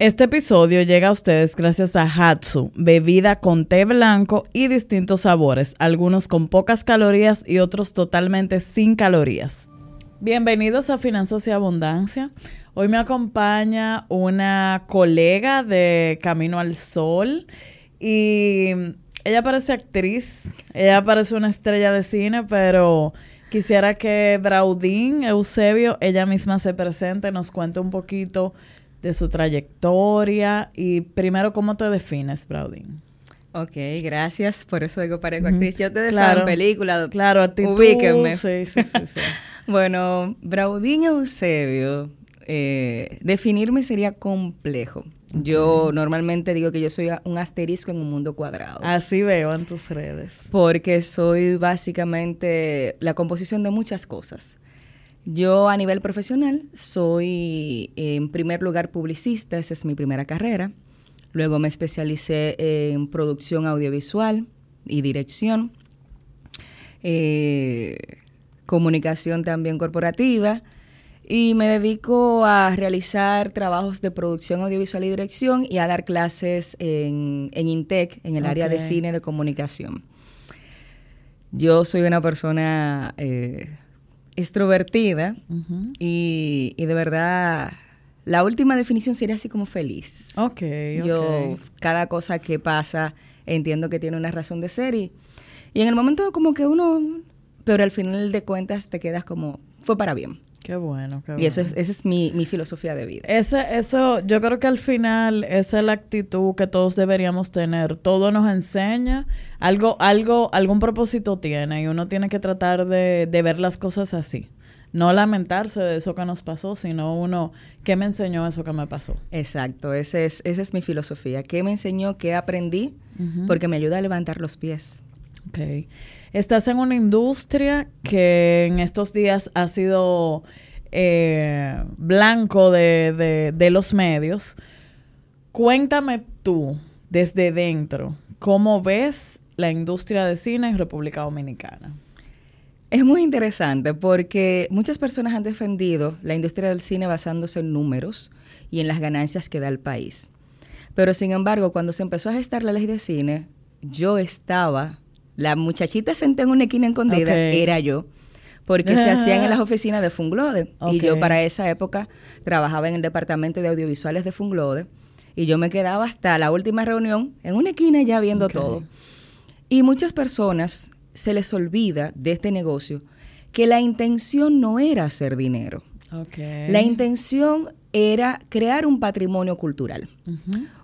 Este episodio llega a ustedes gracias a Hatsu, bebida con té blanco y distintos sabores, algunos con pocas calorías y otros totalmente sin calorías. Bienvenidos a Finanzas y Abundancia. Hoy me acompaña una colega de Camino al Sol y ella parece actriz, ella parece una estrella de cine, pero quisiera que Braudín Eusebio, ella misma se presente, nos cuente un poquito de su trayectoria y primero, ¿cómo te defines, Braudín? Ok, gracias. Por eso digo para actriz. Yo te deseo película. Claro, a ti Ubíquenme. Sí, sí, sí, bueno, Braudín Eusebio, eh, definirme sería complejo. Yo normalmente digo que yo soy un asterisco en un mundo cuadrado. Así veo en tus redes. Porque soy básicamente la composición de muchas cosas. Yo a nivel profesional soy en primer lugar publicista, esa es mi primera carrera. Luego me especialicé en producción audiovisual y dirección, eh, comunicación también corporativa y me dedico a realizar trabajos de producción audiovisual y dirección y a dar clases en, INTEC, en el área de cine de comunicación. Yo soy una persona eh, extrovertida y, de verdad la última definición sería así como feliz. Ok. Yo, cada cosa que pasa, entiendo que tiene una razón de ser y, y en el momento como que uno, pero al final de cuentas te quedas como, fue para bien. Qué bueno, qué bueno. Y eso es, esa es mi, mi, filosofía de vida. Ese, eso, yo creo que al final esa es la actitud que todos deberíamos tener. Todo nos enseña, algo, algo, algún propósito tiene y uno tiene que tratar de, de ver las cosas así. No lamentarse de eso que nos pasó, sino uno, ¿qué me enseñó eso que me pasó? Exacto, ese es, esa es mi filosofía. ¿Qué me enseñó? ¿Qué aprendí? Porque me ayuda a levantar los pies. Ok. Estás en una industria que en estos días ha sido eh, blanco de, de, los medios. Cuéntame tú, desde dentro, ¿cómo ves la industria de cine en República Dominicana? Es muy interesante porque muchas personas han defendido la industria del cine basándose en números y en las ganancias que da el país. Pero sin embargo, cuando se empezó a gestar la ley de cine, yo estaba la muchachita sentada en una esquina escondida era yo, porque se hacían en las oficinas de Funglode. Y yo para esa época trabajaba en el departamento de audiovisuales de Funglode. Y yo me quedaba hasta la última reunión en una esquina ya viendo todo. Y muchas personas se les olvida de este negocio que la intención no era hacer dinero. La intención era crear un patrimonio cultural.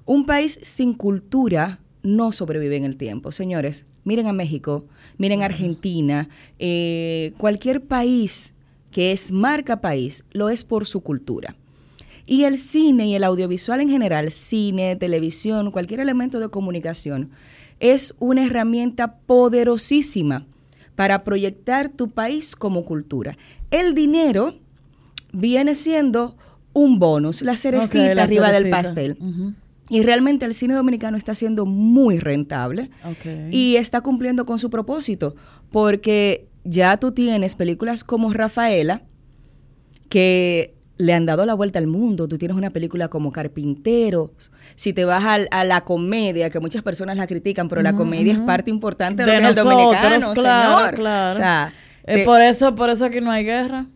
Un país sin cultura no sobrevive en el tiempo. Señores, miren a México, miren a Argentina, eh, cualquier país que es marca país, lo es por su cultura. Y el cine y el audiovisual en general, cine, televisión, cualquier elemento de comunicación, es una herramienta poderosísima para proyectar tu país como cultura. El dinero viene siendo un bonus, la cerecita arriba del pastel. Y realmente el cine dominicano está siendo muy rentable y está cumpliendo con su propósito, porque ya tú tienes películas como Rafaela, que le han dado la vuelta al mundo. Tú tienes una película como Carpinteros. Si te vas a, la comedia, que muchas personas la critican, pero la comedia es parte importante de, de dominicano, claro, claro. por eso, por eso aquí no hay guerra.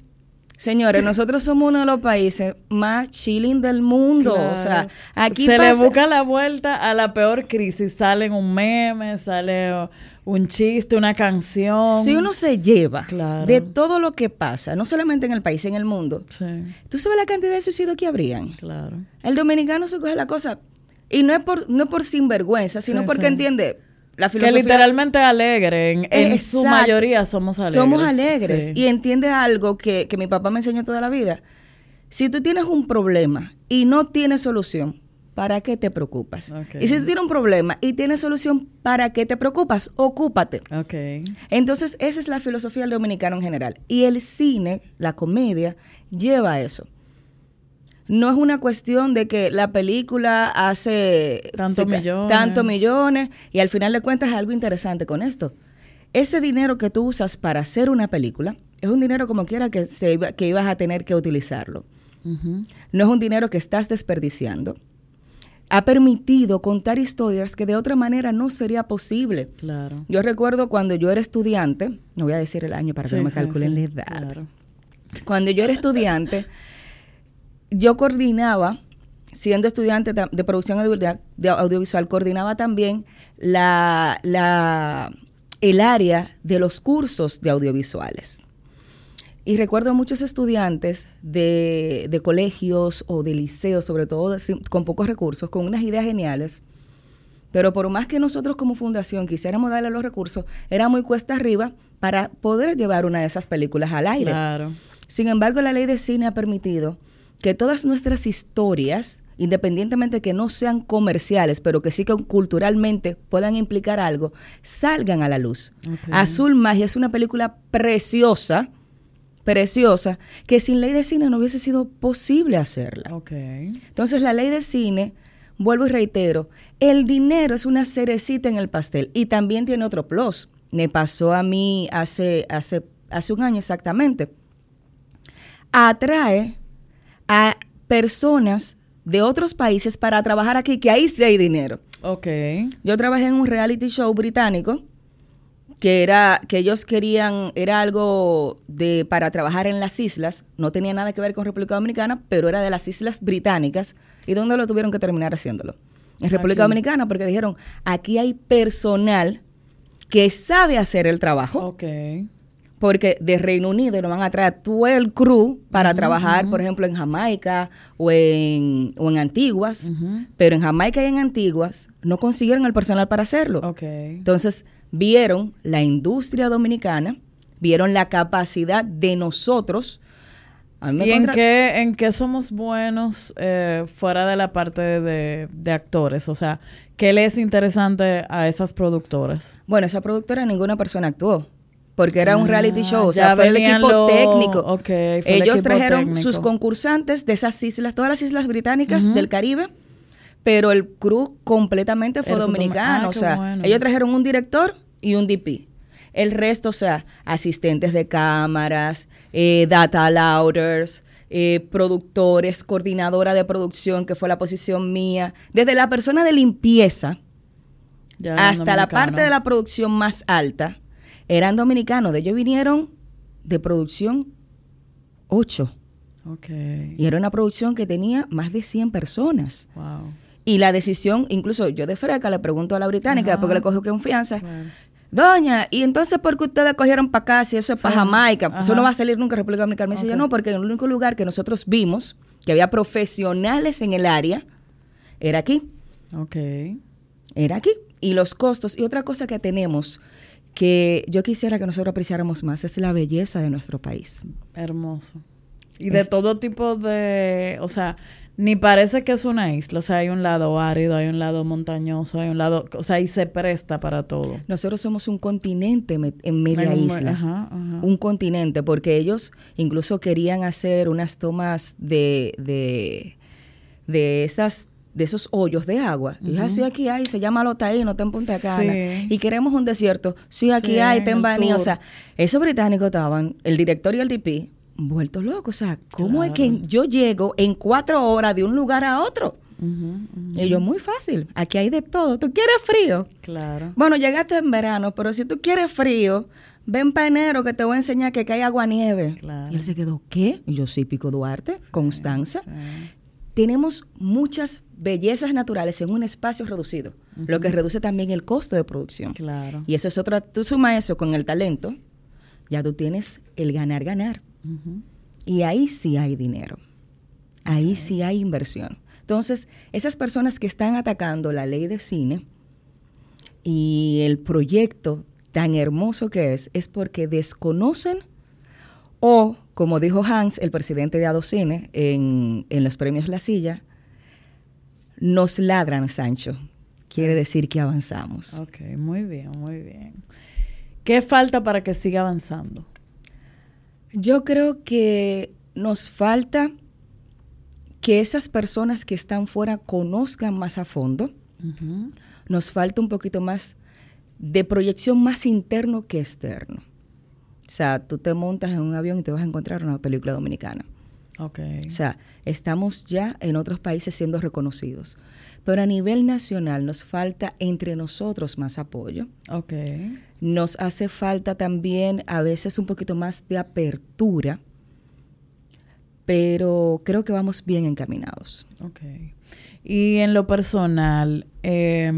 Señores, nosotros somos uno de los países más chilling del mundo. O sea, aquí se le busca la vuelta a la peor crisis. Sale un meme, sale un chiste, una canción. Si uno se lleva de todo lo que pasa, no solamente en el país, en el mundo, tú sabes la cantidad de suicidios que habrían. Claro. El dominicano se coge la cosa. Y no es por, no por sinvergüenza, sino porque entiende que literalmente alegre, en, su mayoría somos alegres. Somos alegres y entiende algo que, mi papá me enseñó toda la vida. Si tú tienes un problema y no tienes solución, ¿para qué te preocupas? Y si tú tienes un problema y tienes solución, ¿para qué te preocupas? Ocúpate. Entonces, esa es la filosofía del dominicano en general. Y el cine, la comedia, lleva a eso no es una cuestión de que la película hace tantos millones. Tanto millones y al final de cuentas algo interesante con esto. Ese dinero que tú usas para hacer una película es un dinero como quiera que, se que ibas a tener que utilizarlo. No es un dinero que estás desperdiciando ha permitido contar historias que de otra manera no sería posible. Claro. Yo recuerdo cuando yo era estudiante, no voy a decir el año para que no me calculen la edad. Cuando yo era estudiante, yo coordinaba, siendo estudiante de producción audiovisual, coordinaba también la, la, el área de los cursos de audiovisuales. Y recuerdo a muchos estudiantes de, de, colegios o de liceos, sobre todo con pocos recursos, con unas ideas geniales. Pero por más que nosotros como fundación quisiéramos darle los recursos, era muy cuesta arriba para poder llevar una de esas películas al aire. Claro. Sin embargo, la ley de cine ha permitido que todas nuestras historias, independientemente de que no sean comerciales, pero que sí que culturalmente puedan implicar algo, salgan a la luz. Azul Magia es una película preciosa, preciosa, que sin ley de cine no hubiese sido posible hacerla. Entonces la ley de cine, vuelvo y reitero, el dinero es una cerecita en el pastel y también tiene otro plus. Me pasó a mí hace, hace, hace un año exactamente. Atrae a personas de otros países para trabajar aquí, que ahí sí hay dinero. Ok. Yo trabajé en un reality show británico que era que ellos querían era algo de para trabajar en las islas, no tenía nada que ver con República Dominicana, pero era de las islas británicas y dónde lo tuvieron que terminar haciéndolo. En República Dominicana porque dijeron, aquí hay personal que sabe hacer el trabajo. Ok porque de Reino Unido nos van a traer todo el crew para trabajar, por ejemplo, en Jamaica o en, o en Antiguas, pero en Jamaica y en Antiguas no consiguieron el personal para hacerlo. Entonces, vieron la industria dominicana, vieron la capacidad de nosotros. ¿Y en qué, en qué somos buenos eh, fuera de la parte de, de actores? O sea, ¿qué le es interesante a esas productoras? Bueno, esa productora ninguna persona actuó porque era un reality show, o sea, fue el equipo técnico. Ellos trajeron sus concursantes de esas islas, todas las islas británicas del Caribe, pero el crew completamente fue dominicano, ah, o sea, ellos trajeron un director y un DP. El resto, o sea, asistentes de cámaras, eh, data louders, eh, productores, coordinadora de producción, que fue la posición mía, desde la persona de limpieza hasta la parte de la producción más alta, eran dominicanos. De ellos vinieron de producción ocho. Okay. Y era una producción que tenía más de 100 personas. Wow. Y la decisión, incluso yo de freca le pregunto a la británica, porque le cogió confianza. Doña, ¿y entonces por qué ustedes cogieron para acá si eso es para Jamaica? Eso no va a salir nunca en República Dominicana. Me dice, yo no, porque el único lugar que nosotros vimos que había profesionales en el área era aquí. Ok. Era aquí. Y los costos. Y otra cosa que tenemos que yo quisiera que nosotros apreciáramos más es la belleza de nuestro país. Hermoso. Y de todo tipo de, o sea, ni parece que es una isla, o sea, hay un lado árido, hay un lado montañoso, hay un lado, o sea, y se presta para todo. Nosotros somos un continente en media isla, un continente, porque ellos incluso querían hacer unas tomas de, de, de estas de esos hoyos de agua. Y dije, sí, aquí hay, se llama Lotaíno, está en Punta Cana. Y queremos un desierto. Sí, aquí hay, está en Bani. O sea, esos británicos estaban, el director y el DP, vueltos locos. O sea, ¿cómo es que yo llego en cuatro horas de un lugar a otro? Y yo, muy fácil. Aquí hay de todo. ¿Tú quieres frío? Claro. Bueno, llegaste en verano, pero si tú quieres frío, ven para enero que te voy a enseñar que, hay agua nieve. Y él se quedó, ¿qué? Y yo, sí, Pico Duarte, Constanza tenemos muchas bellezas naturales en un espacio reducido, lo que reduce también el costo de producción. Claro. Y eso es otra, tú sumas eso con el talento, ya tú tienes el ganar, ganar. Y ahí sí hay dinero, ahí sí hay inversión. Entonces, esas personas que están atacando la ley de cine y el proyecto tan hermoso que es, es porque desconocen o, como dijo Hans, el presidente de Adocine, en, en los premios La Silla, nos ladran, Sancho. Quiere decir que avanzamos. Ok, muy bien, muy bien. ¿Qué falta para que siga avanzando? Yo creo que nos falta que esas personas que están fuera conozcan más a fondo. Nos falta un poquito más de proyección más interno que externo. O sea, tú te montas en un avión y te vas a encontrar una película dominicana. Okay. O sea, estamos ya en otros países siendo reconocidos. Pero a nivel nacional nos falta entre nosotros más apoyo. Okay. Nos hace falta también a veces un poquito más de apertura, pero creo que vamos bien encaminados. Okay. Y en lo personal, eh,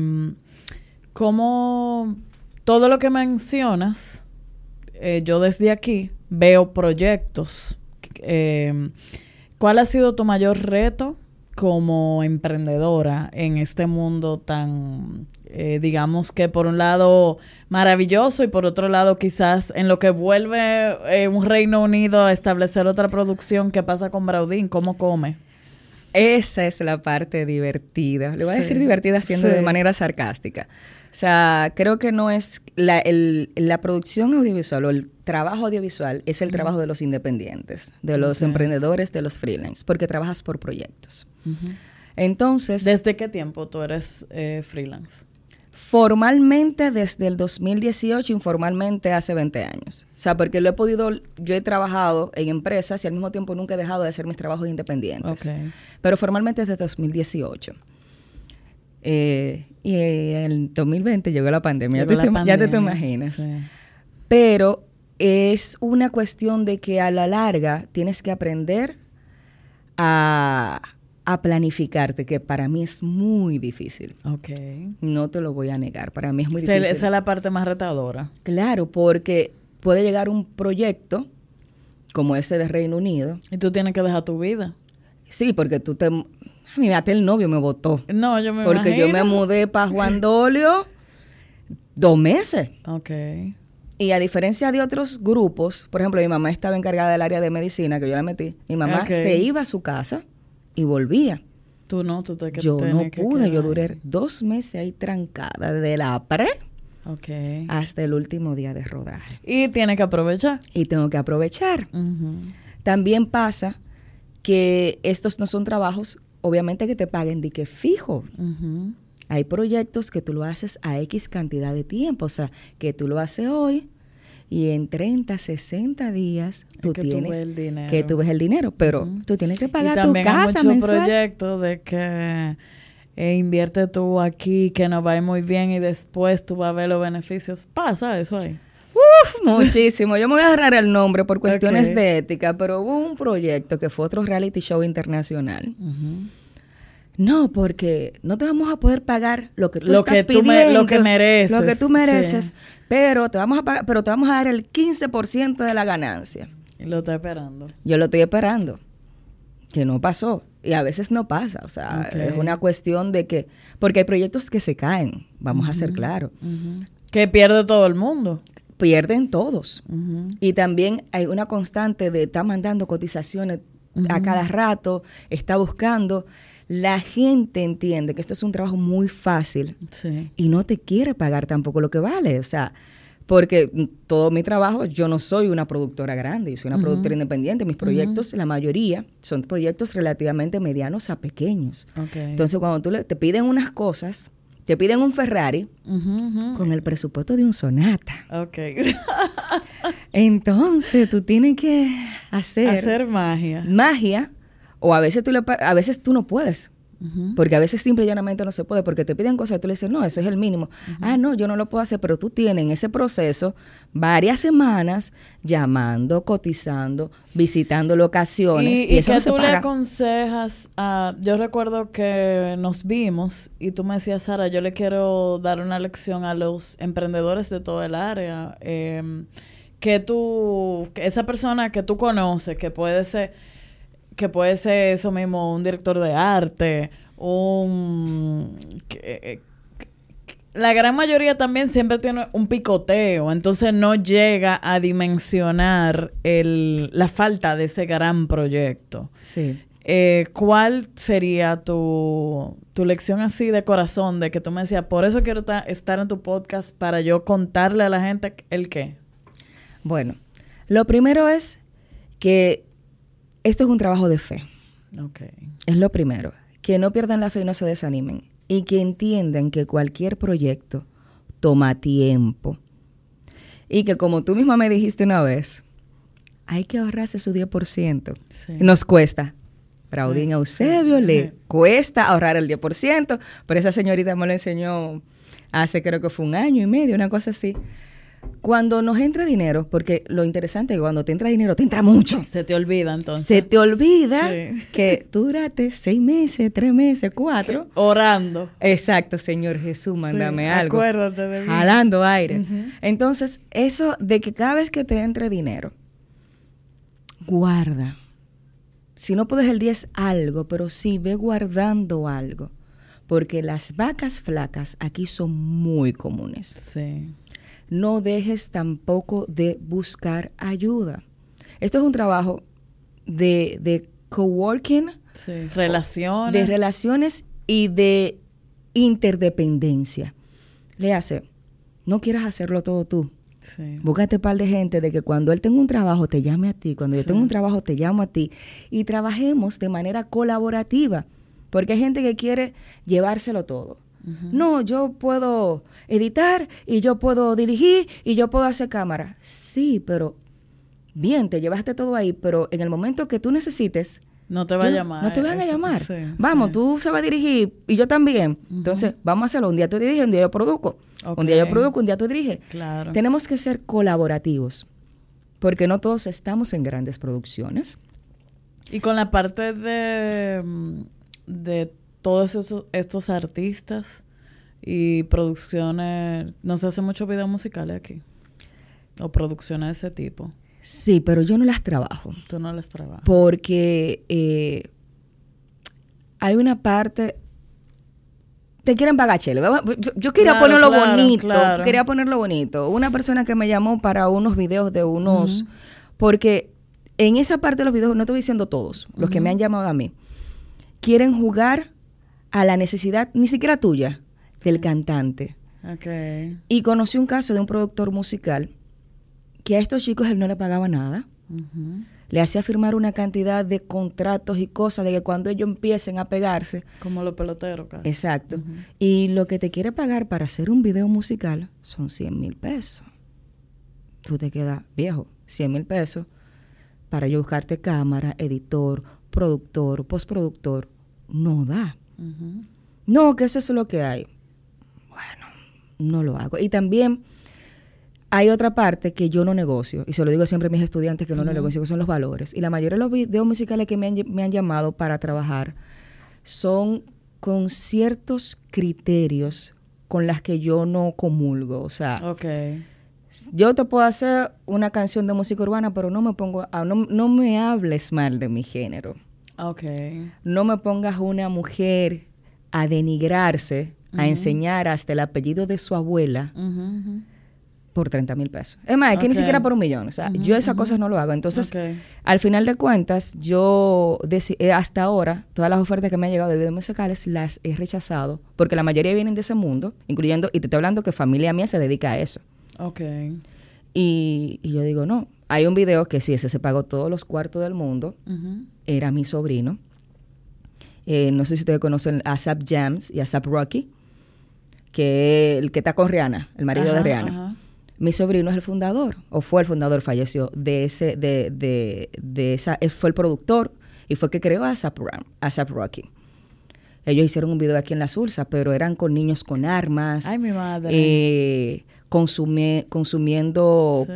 ¿cómo todo lo que mencionas, eh, yo desde aquí veo proyectos. Eh, ¿Cuál ha sido tu mayor reto como emprendedora en este mundo tan, eh, digamos que por un lado maravilloso y por otro lado quizás en lo que vuelve eh, un Reino Unido a establecer otra producción que pasa con Braudín? ¿Cómo come? Esa es la parte divertida. Le voy a decir divertida haciendo de manera sarcástica. O sea, creo que no es la, el, la producción audiovisual o el trabajo audiovisual es el trabajo de los independientes, de los emprendedores, de los freelance, porque trabajas por proyectos. Entonces... ¿Desde qué tiempo tú eres eh, freelance? Formalmente desde el 2018, informalmente hace 20 años. O sea, porque lo he podido, yo he trabajado en empresas y al mismo tiempo nunca he dejado de hacer mis trabajos independientes. Okay. Pero formalmente desde 2018. Eh, y en 2020 llegó la pandemia, llegó ya, te, la pandemia ya, te, te imaginas. Sí. Pero es una cuestión de que a la larga tienes que aprender a, a, planificarte, que para mí es muy difícil. Ok. No te lo voy a negar, para mí es muy difícil. Esa es la parte más retadora. Claro, porque puede llegar un proyecto como ese de Reino Unido. Y tú tienes que dejar tu vida. Sí, porque tú te a mí hasta el novio me votó. No, yo me Porque imagino. yo me mudé para Juan Dolio dos meses. Ok. Y a diferencia de otros grupos, por ejemplo, mi mamá estaba encargada del área de medicina, que yo la metí. Mi mamá Okay. se iba a su casa y volvía. Tú no, tú te Yo no que pude, yo duré dos meses ahí trancada, de la pre hasta el último día de rodaje. Y tienes que aprovechar. Y tengo que aprovechar. También pasa que estos no son trabajos, obviamente, que te paguen de que fijo. Hay proyectos que tú lo haces a X cantidad de tiempo, o sea, que tú lo haces hoy y en 30, 60 días tú que tienes el dinero. que tú ves el dinero, pero Ujú. tú tienes que Y pagar tu también hay casa muchos mensual. proyectos de que eh, invierte tú aquí, que nos va a ir muy bien y después tú vas a ver los beneficios. Pasa eso ahí. Uf, muchísimo. Yo me voy a agarrar el nombre por cuestiones de ética, pero hubo un proyecto que fue otro reality show internacional. No, porque no te vamos a poder pagar lo que tú Lo estás que tú me- lo que mereces, lo que tú sí. mereces, pero te vamos a pagar, pero te vamos a dar el 15% de la ganancia. Y lo está esperando. Yo lo estoy esperando. Que no pasó. Y a veces no pasa. O sea, es una cuestión de que. Porque hay proyectos que se caen. Vamos a ser claros. Que pierde todo el mundo. Pierden todos. Y también hay una constante de estar mandando cotizaciones a cada rato, está buscando. La gente entiende que esto es un trabajo muy fácil Sí. y no te quiere pagar tampoco lo que vale. O sea, porque todo mi trabajo, yo no soy una productora grande, yo soy una productora independiente. Mis proyectos, la mayoría, son proyectos relativamente medianos a pequeños. Entonces, cuando tú le- te piden unas cosas, te piden un Ferrari con el presupuesto de un Sonata. Ok. Entonces, tú tienes que hacer, Hacer magia. magia o a veces tú le a veces tú no puedes. Porque a veces simple y llanamente no se puede, porque te piden cosas y tú le dices, no, eso es el mínimo. Ah, no, yo no lo puedo hacer, pero tú tienes en ese proceso varias semanas llamando, cotizando, visitando locaciones. Y, Y, y eso que no se tú le paga. aconsejas a... Yo recuerdo que nos vimos y tú me decías, Sara, yo le quiero dar una lección a los emprendedores de todo el área. eh, que tú... que esa persona que tú conoces, que puede ser... Que puede ser eso mismo, un director de arte, un... que- la gran mayoría también siempre tiene un picoteo, entonces no llega a dimensionar el, la falta de ese gran proyecto. Sí. Eh, ¿Cuál sería tu, tu lección así de corazón de que tú me decías, por eso quiero ta- estar en tu podcast para yo contarle a la gente el qué? Bueno, lo primero es que esto es un trabajo de fe. Es lo primero. Que no pierdan la fe y no se desanimen. Y que entiendan que cualquier proyecto toma tiempo. Y que como tú misma me dijiste una vez, hay que ahorrarse su 10%. Nos cuesta. Pero a Eusebio le cuesta ahorrar el 10%, pero esa señorita me lo enseñó hace creo que fue un año y medio, una cosa así. Cuando nos entra dinero, porque lo interesante es que cuando te entra dinero, te entra mucho. Se te olvida entonces. Se te olvida que tú duraste seis meses, tres meses, cuatro. Orando. Exacto, Señor Jesús, mándame algo. Acuérdate de mí. Jalando aire. Entonces, eso de que cada vez que te entre dinero, guarda. Si no puedes el 10 algo, pero sí ve guardando algo. Porque las vacas flacas aquí son muy comunes. Sí no dejes tampoco de buscar ayuda. Esto es un trabajo de, de coworking, relaciones. De relaciones y de interdependencia. Le hace, no quieras hacerlo todo tú. Sí. Búscate un par de gente de que cuando él tenga un trabajo te llame a ti, cuando yo tengo un trabajo te llamo a ti y trabajemos de manera colaborativa, porque hay gente que quiere llevárselo todo. No, yo puedo editar y yo puedo dirigir y yo puedo hacer cámara. Sí, pero bien, te llevaste todo ahí, pero en el momento que tú necesites... No te va a llamar. No te van a llamar. vamos, tú sabes dirigir y yo también. Entonces, vamos a hacerlo. Un día tú diriges, un día yo produzco. Un día yo produzco, un día tú diriges. Claro. Tenemos que ser colaborativos, porque no todos estamos en grandes producciones. Y con la parte de, de todos esos, estos artistas y producciones, no se hace muchos videos musicales aquí, o producciones de ese tipo. Sí, pero yo no las trabajo. Tú no las trabajas. Porque eh, hay una parte... Te quieren pagar, chelo. Yo quería ponerlo bonito. Quería ponerlo bonito. Una persona que me llamó para unos videos de unos... Porque en esa parte de los videos, no estoy diciendo todos, los que me han llamado a mí, quieren jugar a la necesidad, ni siquiera tuya, del cantante. Y conocí un caso de un productor musical que a estos chicos él no le pagaba nada. Le hacía firmar una cantidad de contratos y cosas de que cuando ellos empiecen a pegarse. Como los peloteros, Exacto. Y lo que te quiere pagar para hacer un video musical son 100 mil pesos. Tú te quedas viejo, 100 mil pesos para yo buscarte cámara, editor, productor, postproductor. No da. No, que eso es lo que hay. Bueno, no lo hago. Y también hay otra parte que yo no negocio, y se lo digo siempre a mis estudiantes que no lo negocio, que son los valores. Y la mayoría de los videos musicales que me han, me han llamado para trabajar son con ciertos criterios con las que yo no comulgo. O sea, yo te puedo hacer una canción de música urbana, pero no me pongo, a, no, no me hables mal de mi género. Okay. No me pongas una mujer a denigrarse, a enseñar hasta el apellido de su abuela por 30 mil pesos. Es más, es que ni siquiera por un millón. O sea, yo esas cosas no lo hago. Entonces, al final de cuentas, yo eh, hasta ahora, todas las ofertas que me han llegado de videos musicales las he rechazado, porque la mayoría vienen de ese mundo, incluyendo, y te estoy hablando que familia mía se dedica a eso. Ok. Y, y yo digo, no, hay un video que sí, ese se pagó todos los cuartos del mundo. Era mi sobrino. Eh, no sé si ustedes conocen a Zap Jams y a Zap Rocky, que el que está con Rihanna, el marido de Rihanna. Mi sobrino es el fundador, o fue el fundador, falleció, de ese, de, de, de esa, fue el productor y fue el que creó a Zap, a Rocky. Ellos hicieron un video aquí en La Sursa, pero eran con niños con armas. Ay, mi madre. Eh, consumiendo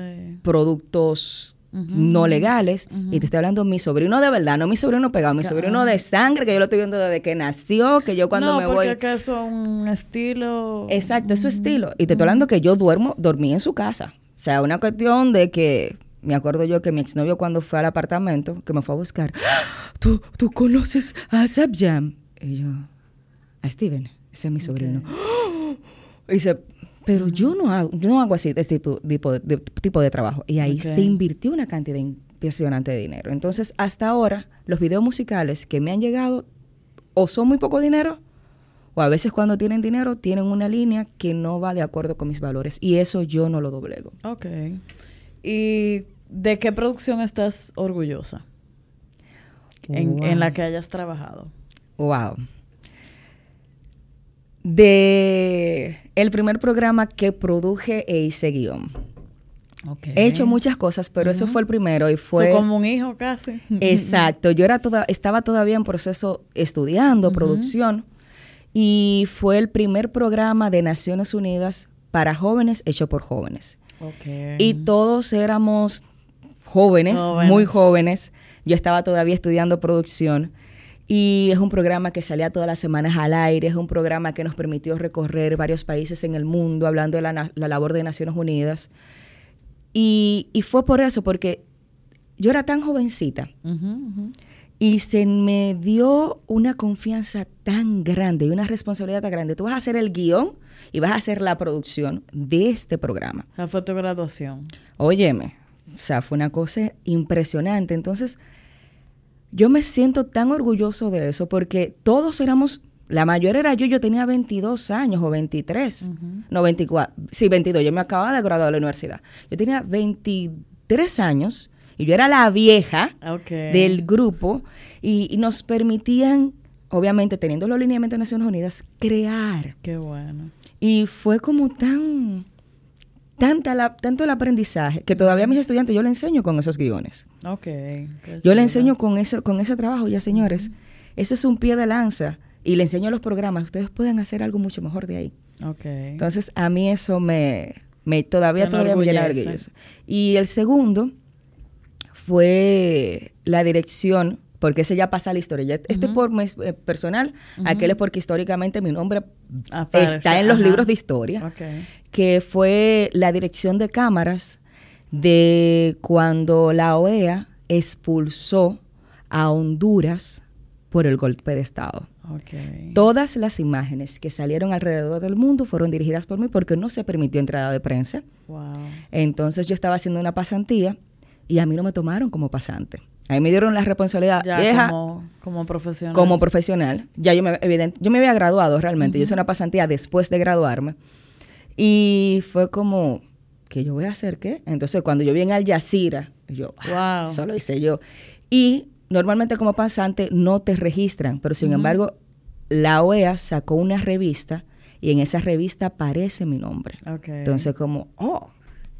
productos no legales. Y te estoy hablando de mi sobrino de verdad, no mi sobrino pegado, mi sobrino de sangre, que yo lo estoy viendo desde que nació, que yo cuando me voy... No, porque eso es un estilo... Exacto, es su estilo. Y te estoy hablando que yo duermo, dormí en su casa. O sea, una cuestión de que... Me acuerdo yo que mi exnovio cuando fue al apartamento, que me fue a buscar, ¡Ah! ¿tú, tú conoces a Zap Jam? Y yo, a Steven, ese es mi sobrino. Y dice, pero yo no hago, yo no hago así, este tipo, de, tipo de trabajo. Y ahí se invirtió una cantidad impresionante de dinero. Entonces, hasta ahora, los videos musicales que me han llegado o son muy poco dinero, o a veces cuando tienen dinero, tienen una línea que no va de acuerdo con mis valores. Y eso yo no lo doblego. Ok. ¿Y de qué producción estás orgullosa? En, en la que hayas trabajado. Wow de el primer programa que produje e hice guion. He hecho muchas cosas, pero eso fue el primero y fue... como un hijo casi. Exacto. Yo era toda, estaba todavía en proceso estudiando producción y fue el primer programa de Naciones Unidas para jóvenes hecho por jóvenes. Y todos éramos jóvenes, muy jóvenes. Yo estaba todavía estudiando producción y es un programa que salía todas las semanas al aire, es un programa que nos permitió recorrer varios países en el mundo hablando de la, labor de Naciones Unidas. Y, fue por eso, porque yo era tan jovencita y se me dio una confianza tan grande y una responsabilidad tan grande. Tú vas a hacer el guion y vas a hacer la producción de este programa. La fue tu graduación. Óyeme, o sea, fue una cosa impresionante. Entonces, yo me siento tan orgulloso de eso porque todos éramos, la mayor era yo, yo tenía 22 años o 23, no 24, sí, 22, yo me acababa de graduar de la universidad. Yo tenía 23 años y yo era la vieja del grupo y, y, nos permitían, obviamente teniendo los lineamientos de Naciones Unidas, crear. Qué bueno. Y fue como tan tanta tanto el aprendizaje que todavía a mis estudiantes yo le enseño con esos guiones. Ok. Yo le enseño con ese, con ese trabajo, ya señores. Eso es un pie de lanza. Y le enseño los programas. Ustedes pueden hacer algo mucho mejor de ahí. Ok. Entonces, a mí eso me, me todavía, todavía me llena Y el segundo fue la dirección porque ese ya pasa la historia. este por eh, personal, aquel es porque históricamente mi nombre está en los libros de historia, que fue la dirección de cámaras de cuando la OEA expulsó a Honduras por el golpe de Estado. Todas las imágenes que salieron alrededor del mundo fueron dirigidas por mí porque no se permitió entrada de prensa. Entonces yo estaba haciendo una pasantía y a mí no me tomaron como pasante. Ahí me dieron la responsabilidad ya, como, profesional. Como profesional. Ya yo me, yo me había graduado realmente. Yo hice una pasantía después de graduarme. Y fue como, ¿qué yo voy a hacer qué? Entonces, cuando yo vi en Al Jazeera, yo, ah, wow. solo hice yo. Y normalmente como pasante no te registran, pero sin embargo, la OEA sacó una revista y en esa revista aparece mi nombre. Entonces, como, oh,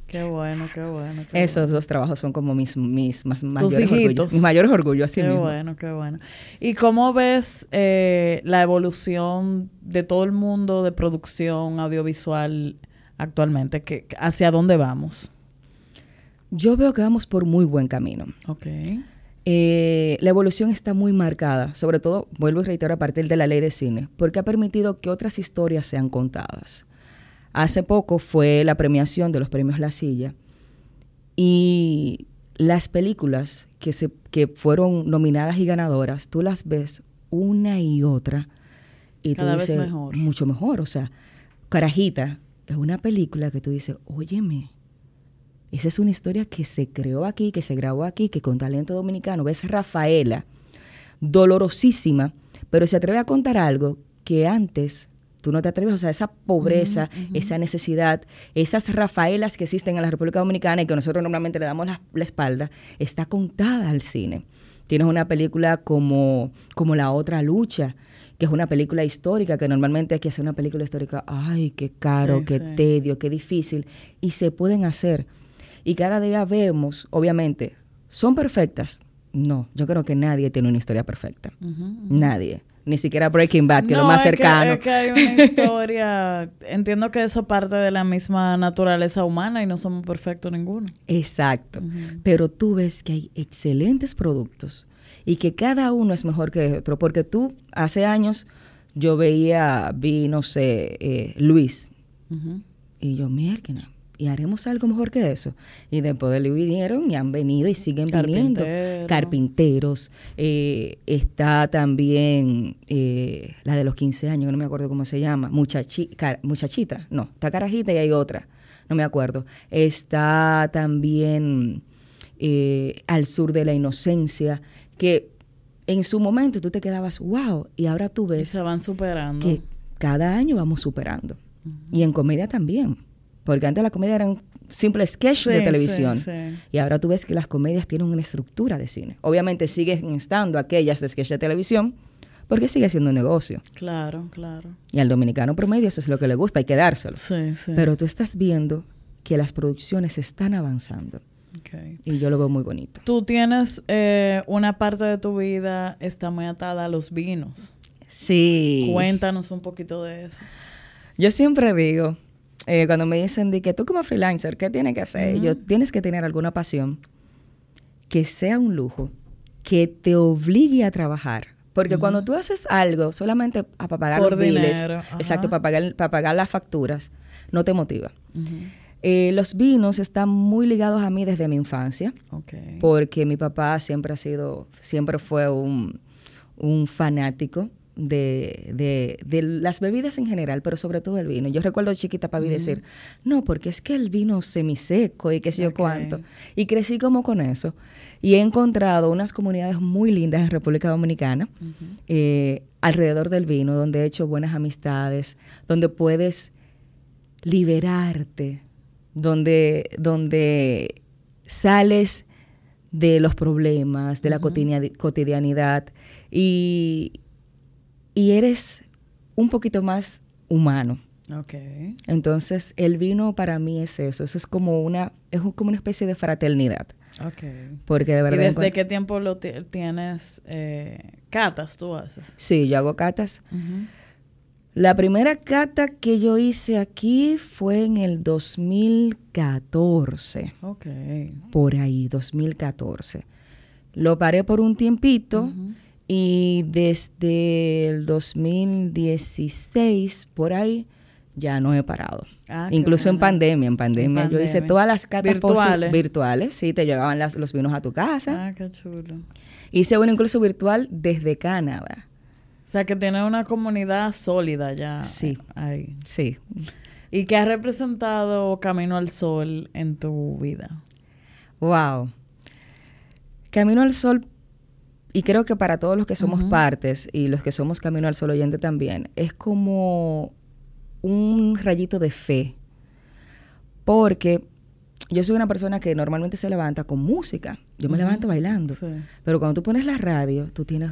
Qué bueno, qué bueno. Esos dos trabajos son como mis, mis más mayores orgullos. Mis mayores orgullos, así qué bueno, qué bueno. ¿Y cómo ves eh, la evolución de todo el mundo de producción audiovisual actualmente? ¿Qué, ¿Hacia dónde vamos? Yo veo que vamos por muy buen camino. Ok. Eh, la evolución está muy marcada, sobre todo, vuelvo y reitero, a partir de la ley de cine, porque ha permitido que otras historias sean contadas. Hace poco fue la premiación de los premios La Silla y las películas que, se, que fueron nominadas y ganadoras, tú las ves una y otra y tú dices, mejor. mucho mejor. O sea, Carajita es una película que tú dices, óyeme, esa es una historia que se creó aquí, que se grabó aquí, que con talento dominicano. Ves Rafaela, dolorosísima, pero se atreve a contar algo que antes tú no te atreves, o sea, esa pobreza, esa necesidad, esas Rafaelas que existen en la República Dominicana y que nosotros normalmente le damos la, espalda, está contada al cine. Tienes una película como, como La Otra Lucha, que es una película histórica, que normalmente hay que hacer una película histórica, ay, qué caro, qué tedio, qué difícil, y se pueden hacer. Y cada día vemos, obviamente, ¿son perfectas? No, yo creo que nadie tiene una historia perfecta. Nadie ni siquiera Breaking Bad, que es lo más cercano. es que hay una historia. Entiendo que eso parte de la misma naturaleza humana y no somos perfectos ninguno. Exacto. Pero tú ves que hay excelentes productos y que cada uno es mejor que otro. Porque tú, hace años, yo veía, vi, no sé, eh, Luis. Y yo, mierda, y haremos algo mejor que eso. Y después de vinieron y han venido y siguen viniendo. Carpinteros. Eh, está también eh, la de los 15 años, no me acuerdo cómo se llama. muchachita. No, está Carajita y hay otra. No me acuerdo. Está también eh, Al sur de la inocencia, que en su momento tú te quedabas, wow, y ahora tú ves... se van superando. Que cada año vamos superando. Y en comedia también. Porque antes la comedia eran simples sketch de televisión. Y ahora tú ves que las comedias tienen una estructura de cine. Obviamente siguen estando aquellas de sketch de televisión, porque sigue siendo un negocio. Claro, claro. Y al dominicano promedio eso es lo que le gusta, hay que dárselo. Pero tú estás viendo que las producciones están avanzando. Okay. Y yo lo veo muy bonito. Tú tienes eh, una parte de tu vida está muy atada a los vinos. Sí. Cuéntanos un poquito de eso. Yo siempre digo, eh, cuando me dicen de que tú como freelancer, ¿qué tienes que hacer? Yo tienes que tener alguna pasión que sea un lujo, que te obligue a trabajar. Porque cuando tú haces algo solamente para pagar Por los biles, exacto, para pagar, para pagar las facturas, no te motiva. Eh, los vinos están muy ligados a mí desde mi infancia, Ok. porque mi papá siempre ha sido, siempre fue un, un fanático de, de, de las bebidas en general, pero sobre todo el vino. Yo recuerdo de chiquita para mí decir, no, porque es que el vino semiseco y qué sé yo Ok. cuánto. Y crecí como con eso. Y he encontrado unas comunidades muy lindas en República Dominicana eh, alrededor del vino, donde he hecho buenas amistades, donde puedes liberarte, donde, donde sales de los problemas, de la cotidia- cotidianidad y, y eres un poquito más humano. Ok. Entonces, el vino para mí es eso, eso es como una, es como una especie de fraternidad, Ok. porque de ¿Y verdad... desde encuentro- qué tiempo lo ti- tienes eh, catas tú haces? Sí, yo hago catas. La primera cata que yo hice aquí fue en el 2014, Ok. por ahí, 2014. Lo paré por un tiempito y desde el 2016, por ahí, ya no he parado. Ah, Incluso en pandemia, en pandemia, En yo hice todas las catas Virtuales. virtuales, sí, te llevaban las- los vinos a tu casa. Ah, qué chulo. Hice uno incluso virtual desde Canadá. O sea, que tiene una comunidad sólida ya Sí. ahí. Sí, ¿Y qué ha representado Camino al Sol en tu vida? Wow. Camino al Sol, y creo que para todos los que somos partes y los que somos Camino al Sol oyente también, es como un rayito de fe. Porque yo soy una persona que normalmente se levanta con música. Yo me levanto bailando. Sí. Pero cuando tú pones la radio, tú tienes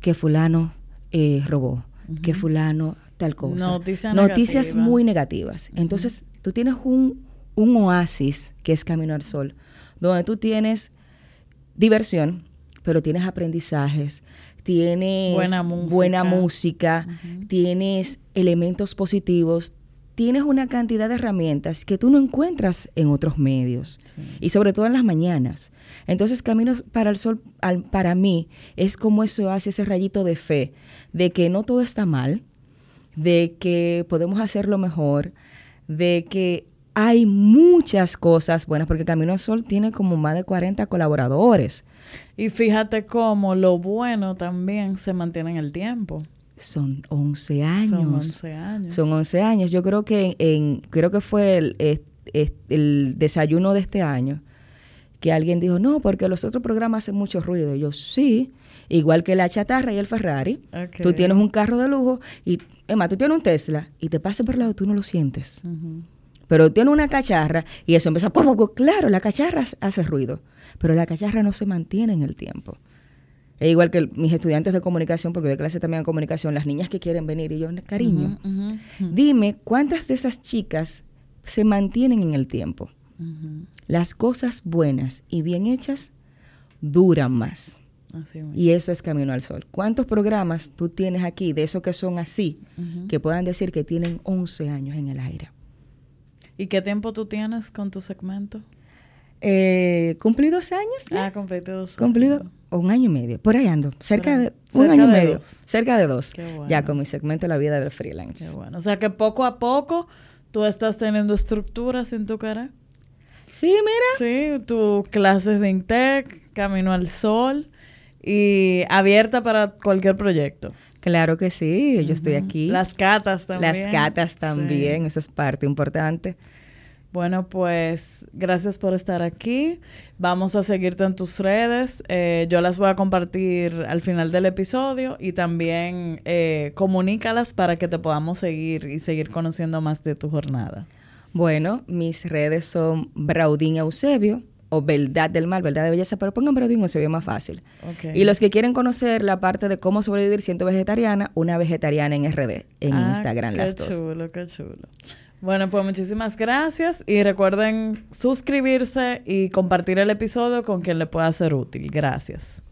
que fulano eh, robó, que fulano tal cosa. Noticia Noticias negativa. muy negativas. Entonces, tú tienes un, un oasis que es Camino al Sol, donde tú tienes diversión, pero tienes aprendizajes, tienes Buena música. buena música, tienes elementos positivos, tienes una cantidad de herramientas que tú no encuentras en otros medios y sobre todo en las mañanas. Entonces, Caminos para el Sol al- para mí es como eso hace ese rayito de fe, de que no todo está mal, de que podemos hacerlo mejor, de que hay muchas cosas buenas, porque Camino al Sol tiene como más de 40 colaboradores. Y fíjate cómo lo bueno también se mantiene en el tiempo. Son 11 años. Son 11 años. Son 11 años. Yo creo que en, creo que fue el, el desayuno de este año que alguien dijo, no, porque los otros programas hacen mucho ruido. Y yo, sí, igual que la chatarra y el Ferrari. Tú tienes un carro de lujo y, Emma, tú tienes un Tesla y te pasa por el lado, tú no lo sientes. Pero tiene una cacharra y eso empieza, como claro, la cacharra hace ruido, pero la cacharra no se mantiene en el tiempo. Es igual que mis estudiantes de comunicación, porque de clase también de comunicación, las niñas que quieren venir y yo, cariño, dime cuántas de esas chicas se mantienen en el tiempo. Las cosas buenas y bien hechas duran más. Así. Y eso es Camino al Sol. ¿Cuántos programas tú tienes aquí de esos que son así, que puedan decir que tienen 11 años en el aire? ¿Y qué tiempo tú tienes con tu segmento? Eh, ¿Cumplí dos años? ya? Ah, cumpliste dos Cumplido años. un año y medio, por ahí ando, cerca de un Cerca año y medio, dos. cerca de dos, bueno. ya con mi segmento La vida del freelance. Qué bueno. O sea que poco a poco tú estás teniendo estructuras en tu cara. Sí, mira, Sí, tus clases de Intec, Camino al Sol y abierta para cualquier proyecto. Claro que sí, yo estoy aquí. Las catas también. Las catas también, Sí. eso es parte importante. Bueno, pues gracias por estar aquí. Vamos a seguirte en tus redes. Eh, yo las voy a compartir al final del episodio y también eh, comunícalas para que te podamos seguir y seguir conociendo más de tu jornada. Bueno, mis redes son Braudín Eusebio o Verdad del Mal, Verdad de Belleza, pero pongan Braudín Eusebio más fácil. Y los que quieren conocer la parte de cómo sobrevivir siendo vegetariana, una vegetariana en RD, en Ah, Instagram qué las dos. chulo, qué chulo. Bueno, pues muchísimas gracias y recuerden suscribirse y compartir el episodio con quien le pueda ser útil. Gracias.